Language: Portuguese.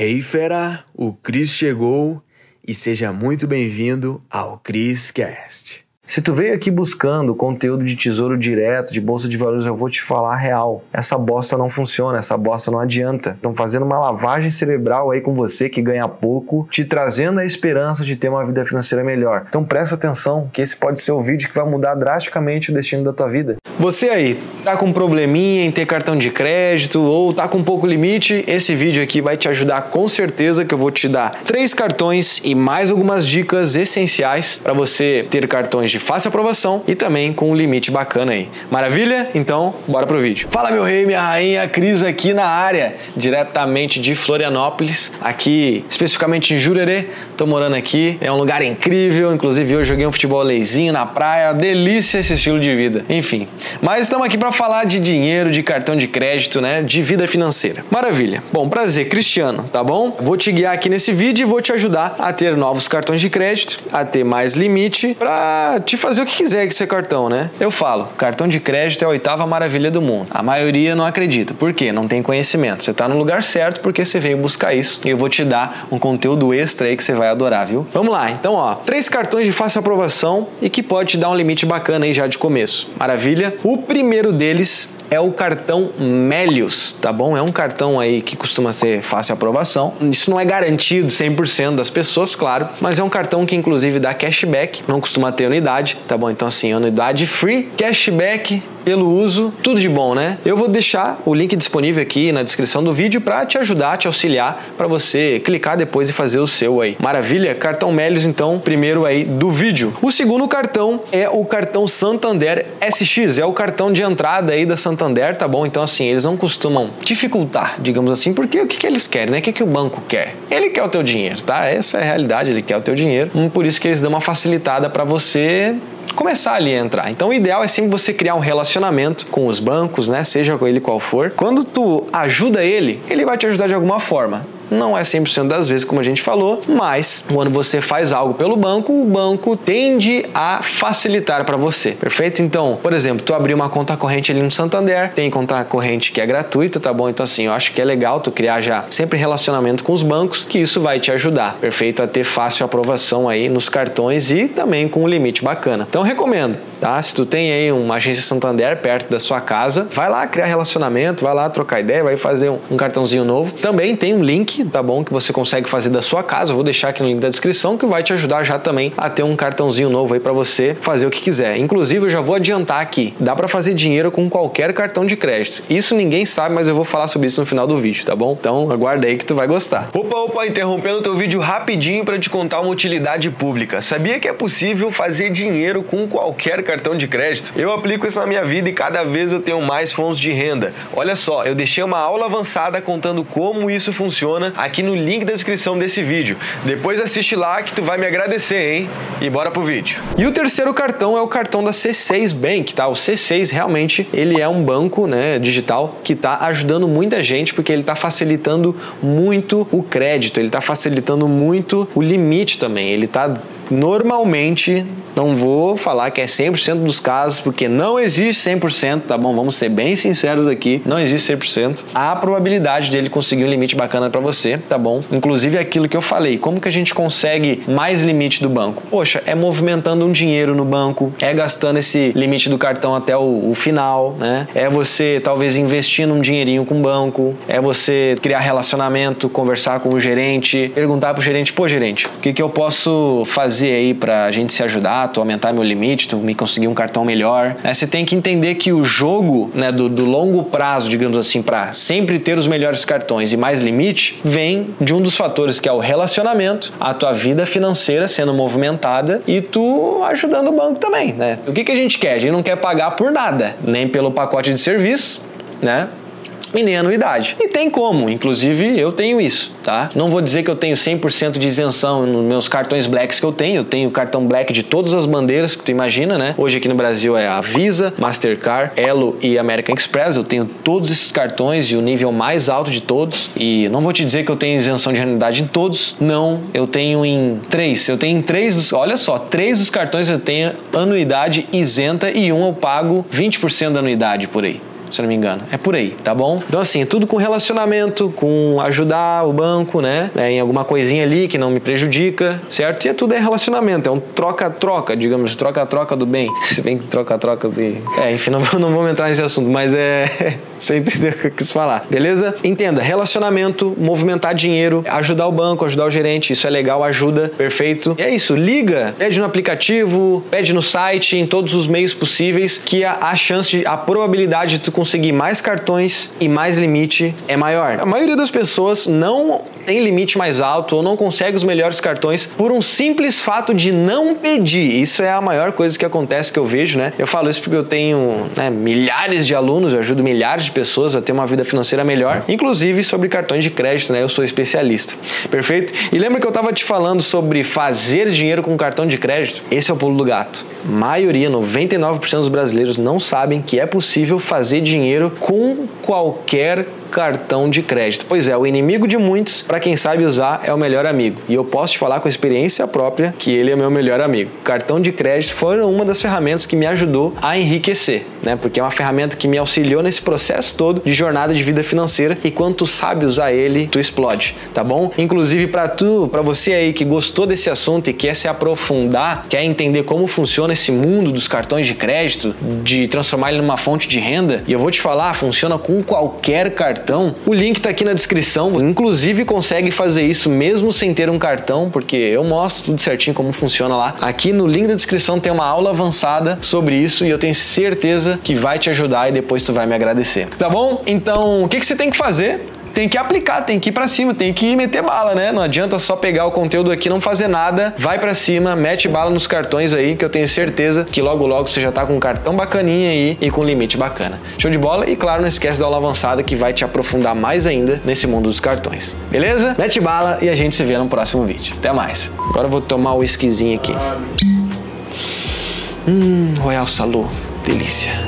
Hey fera, o Cris chegou e seja muito bem-vindo ao Cris Cast. Se tu veio aqui buscando conteúdo de tesouro direto, de bolsa de valores, eu vou te falar real. Essa bosta não funciona, essa bosta não adianta. Estão fazendo uma lavagem cerebral aí com você que ganha pouco, te trazendo a esperança de ter uma vida financeira melhor. Então presta atenção, que esse pode ser o vídeo que vai mudar drasticamente o destino da tua vida. Você aí, tá com um probleminha em ter cartão de crédito ou tá com pouco limite, esse vídeo aqui vai te ajudar com certeza que eu vou te dar três cartões e mais algumas dicas essenciais para você ter cartões de de fácil aprovação e também com um limite bacana aí. Maravilha? Então, bora pro vídeo. Fala meu rei, minha rainha, Cris aqui na área, diretamente de Florianópolis, aqui especificamente em Jurerê. Tô morando aqui, é um lugar incrível, inclusive hoje joguei um futebol leizinho na praia, delícia esse estilo de vida. Enfim, mas estamos aqui para falar de dinheiro, de cartão de crédito, né, de vida financeira. Maravilha. Bom, prazer, Cristiano, tá bom? Vou te guiar aqui nesse vídeo e vou te ajudar a ter novos cartões de crédito, a ter mais limite para te fazer o que quiser com seu cartão, né? Eu falo, cartão de crédito é a oitava maravilha do mundo. A maioria não acredita. Por quê? Não tem conhecimento. Você está no lugar certo porque você veio buscar isso. E eu vou te dar um conteúdo extra aí que você vai adorar, viu? Vamos lá. Então, ó, três cartões de fácil aprovação e que pode te dar um limite bacana aí já de começo. Maravilha? O primeiro deles é o cartão Melius, tá bom? É um cartão aí que costuma ser fácil aprovação. Isso não é garantido 100% das pessoas, claro, mas é um cartão que inclusive dá cashback, não costuma ter unidade, tá bom? Então assim, anuidade free, cashback pelo uso, tudo de bom, né? Eu vou deixar o link disponível aqui na descrição do vídeo para te ajudar, te auxiliar, para você clicar depois e fazer o seu aí. Maravilha? Cartão Melios, então, primeiro aí do vídeo. O segundo cartão é o cartão Santander SX, é o cartão de entrada aí da Santander, tá bom? Então, assim, eles não costumam dificultar, digamos assim, porque o que, que eles querem, né? O que, que o banco quer? Ele quer o teu dinheiro, tá? Essa é a realidade, ele quer o teu dinheiro. Hum, por isso que eles dão uma facilitada para você começar ali a entrar. Então o ideal é sempre você criar um relacionamento com os bancos, né? Seja ele qual for. Quando tu ajuda ele, ele vai te ajudar de alguma forma. Não é 100% das vezes, como a gente falou, mas quando você faz algo pelo banco, o banco tende a facilitar para você, perfeito? Então, por exemplo, tu abrir uma conta corrente ali no Santander, tem conta corrente que é gratuita, tá bom? Então, assim, eu acho que é legal tu criar já sempre relacionamento com os bancos, que isso vai te ajudar, perfeito? A ter fácil aprovação aí nos cartões e também com um limite bacana. Então, recomendo, tá? Se tu tem aí uma agência Santander perto da sua casa, vai lá criar relacionamento, vai lá trocar ideia, vai fazer um cartãozinho novo. Também tem um link tá bom? Que você consegue fazer da sua casa. Eu vou deixar aqui no link da descrição que vai te ajudar já também a ter um cartãozinho novo aí para você fazer o que quiser. Inclusive, eu já vou adiantar aqui, dá para fazer dinheiro com qualquer cartão de crédito. Isso ninguém sabe, mas eu vou falar sobre isso no final do vídeo, tá bom? Então, aguarda aí que tu vai gostar. Opa, opa, interrompendo teu vídeo rapidinho para te contar uma utilidade pública. Sabia que é possível fazer dinheiro com qualquer cartão de crédito? Eu aplico isso na minha vida e cada vez eu tenho mais fontes de renda. Olha só, eu deixei uma aula avançada contando como isso funciona aqui no link da descrição desse vídeo. Depois assiste lá que tu vai me agradecer, hein? E bora pro vídeo. E o terceiro cartão é o cartão da C6 Bank, tá? O C6 realmente ele é um banco, né, digital que está ajudando muita gente porque ele está facilitando muito o crédito, ele está facilitando muito o limite também. Ele está normalmente não vou falar que é 100% dos casos, porque não existe 100%, tá bom? Vamos ser bem sinceros aqui, não existe 100%. Há a probabilidade dele conseguir um limite bacana para você, tá bom? Inclusive aquilo que eu falei, como que a gente consegue mais limite do banco? Poxa, é movimentando um dinheiro no banco, é gastando esse limite do cartão até o, o final, né? É você talvez investindo um dinheirinho com o banco, é você criar relacionamento, conversar com o gerente, perguntar pro gerente, pô gerente, o que, que eu posso fazer aí pra gente se ajudar? tu aumentar meu limite, tu me conseguir um cartão melhor. É, você tem que entender que o jogo né, do, do longo prazo, digamos assim, para sempre ter os melhores cartões e mais limite, vem de um dos fatores que é o relacionamento, a tua vida financeira sendo movimentada e tu ajudando o banco também, né? O que, que a gente quer? A gente não quer pagar por nada, nem pelo pacote de serviço, né? E nem anuidade. E tem como, inclusive eu tenho isso, tá? Não vou dizer que eu tenho 100% de isenção nos meus cartões Blacks que eu tenho, eu tenho cartão Black de todas as bandeiras que tu imagina, né? Hoje aqui no Brasil é a Visa, Mastercard, Elo e American Express, eu tenho todos esses cartões e o nível mais alto de todos e não vou te dizer que eu tenho isenção de anuidade em todos, não, eu tenho em três, eu tenho em três, dos, olha só, três dos cartões eu tenho anuidade isenta e um eu pago 20% da anuidade por aí. Se não me engano. É por aí, tá bom? Então, assim, tudo com relacionamento, com ajudar o banco, né? É, em alguma coisinha ali que não me prejudica, certo? E é tudo é relacionamento, é um troca-troca, digamos, troca-troca do bem. Se bem que troca-troca de. É, enfim, não, não vamos entrar nesse assunto, mas é. Você entendeu o que eu quis falar, beleza? Entenda, relacionamento, movimentar dinheiro, ajudar o banco, ajudar o gerente, isso é legal, ajuda, perfeito. E é isso, liga, pede no aplicativo, pede no site, em todos os meios possíveis, que a, a chance, a probabilidade de tu conseguir mais cartões e mais limite é maior. A maioria das pessoas não tem limite mais alto ou não consegue os melhores cartões por um simples fato de não pedir. Isso é a maior coisa que acontece que eu vejo, né? Eu falo isso porque eu tenho né, milhares de alunos, eu ajudo milhares de pessoas a ter uma vida financeira melhor, inclusive sobre cartões de crédito, né? Eu sou especialista. Perfeito? E lembra que eu estava te falando sobre fazer dinheiro com cartão de crédito? Esse é o pulo do gato. Maioria, 99% dos brasileiros não sabem que é possível fazer dinheiro com qualquer cartão de crédito. Pois é, o inimigo de muitos, para quem sabe usar, é o melhor amigo. E eu posso te falar com experiência própria que ele é meu melhor amigo. Cartão de crédito foi uma das ferramentas que me ajudou a enriquecer, né? Porque é uma ferramenta que me auxiliou nesse processo todo de jornada de vida financeira e quando tu sabe usar ele, tu explode, tá bom? Inclusive para tu, para você aí que gostou desse assunto e quer se aprofundar, quer entender como funciona esse mundo dos cartões de crédito, de transformar ele numa fonte de renda, e eu vou te falar, funciona com qualquer cartão o link está aqui na descrição. Inclusive consegue fazer isso mesmo sem ter um cartão, porque eu mostro tudo certinho como funciona lá. Aqui no link da descrição tem uma aula avançada sobre isso e eu tenho certeza que vai te ajudar e depois tu vai me agradecer. Tá bom? Então, o que, que você tem que fazer? tem que aplicar, tem que ir para cima, tem que meter bala, né? Não adianta só pegar o conteúdo aqui não fazer nada, vai para cima, mete bala nos cartões aí, que eu tenho certeza que logo logo você já tá com um cartão bacaninha aí e com limite bacana. Show de bola? E claro, não esquece da aula avançada que vai te aprofundar mais ainda nesse mundo dos cartões. Beleza? Mete bala e a gente se vê no próximo vídeo. Até mais. Agora eu vou tomar o whiskyzinho aqui. Hum, Royal Salu, delícia.